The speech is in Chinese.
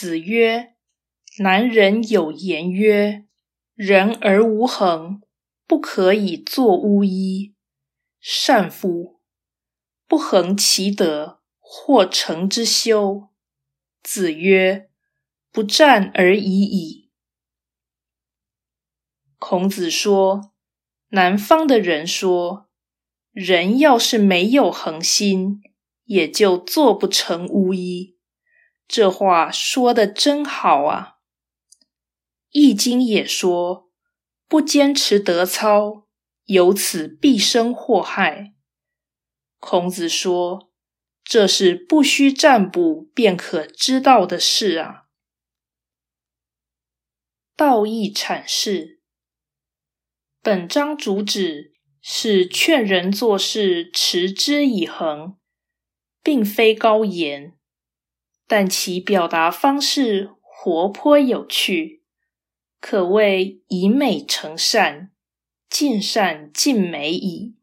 子曰：“南人有言曰：‘人而无恒，不可以作巫医。’善夫！不恒其德，或成之修。”子曰：“不战而已矣。”孔子说：“南方的人说，人要是没有恒心，也就做不成巫医。”这话说的真好啊！《易经》也说：“不坚持德操，由此必生祸害。”孔子说：“这是不需占卜便可知道的事啊！”道义阐释，本章主旨是劝人做事持之以恒，并非高言。但其表达方式活泼有趣，可谓以美成善，尽善尽美矣。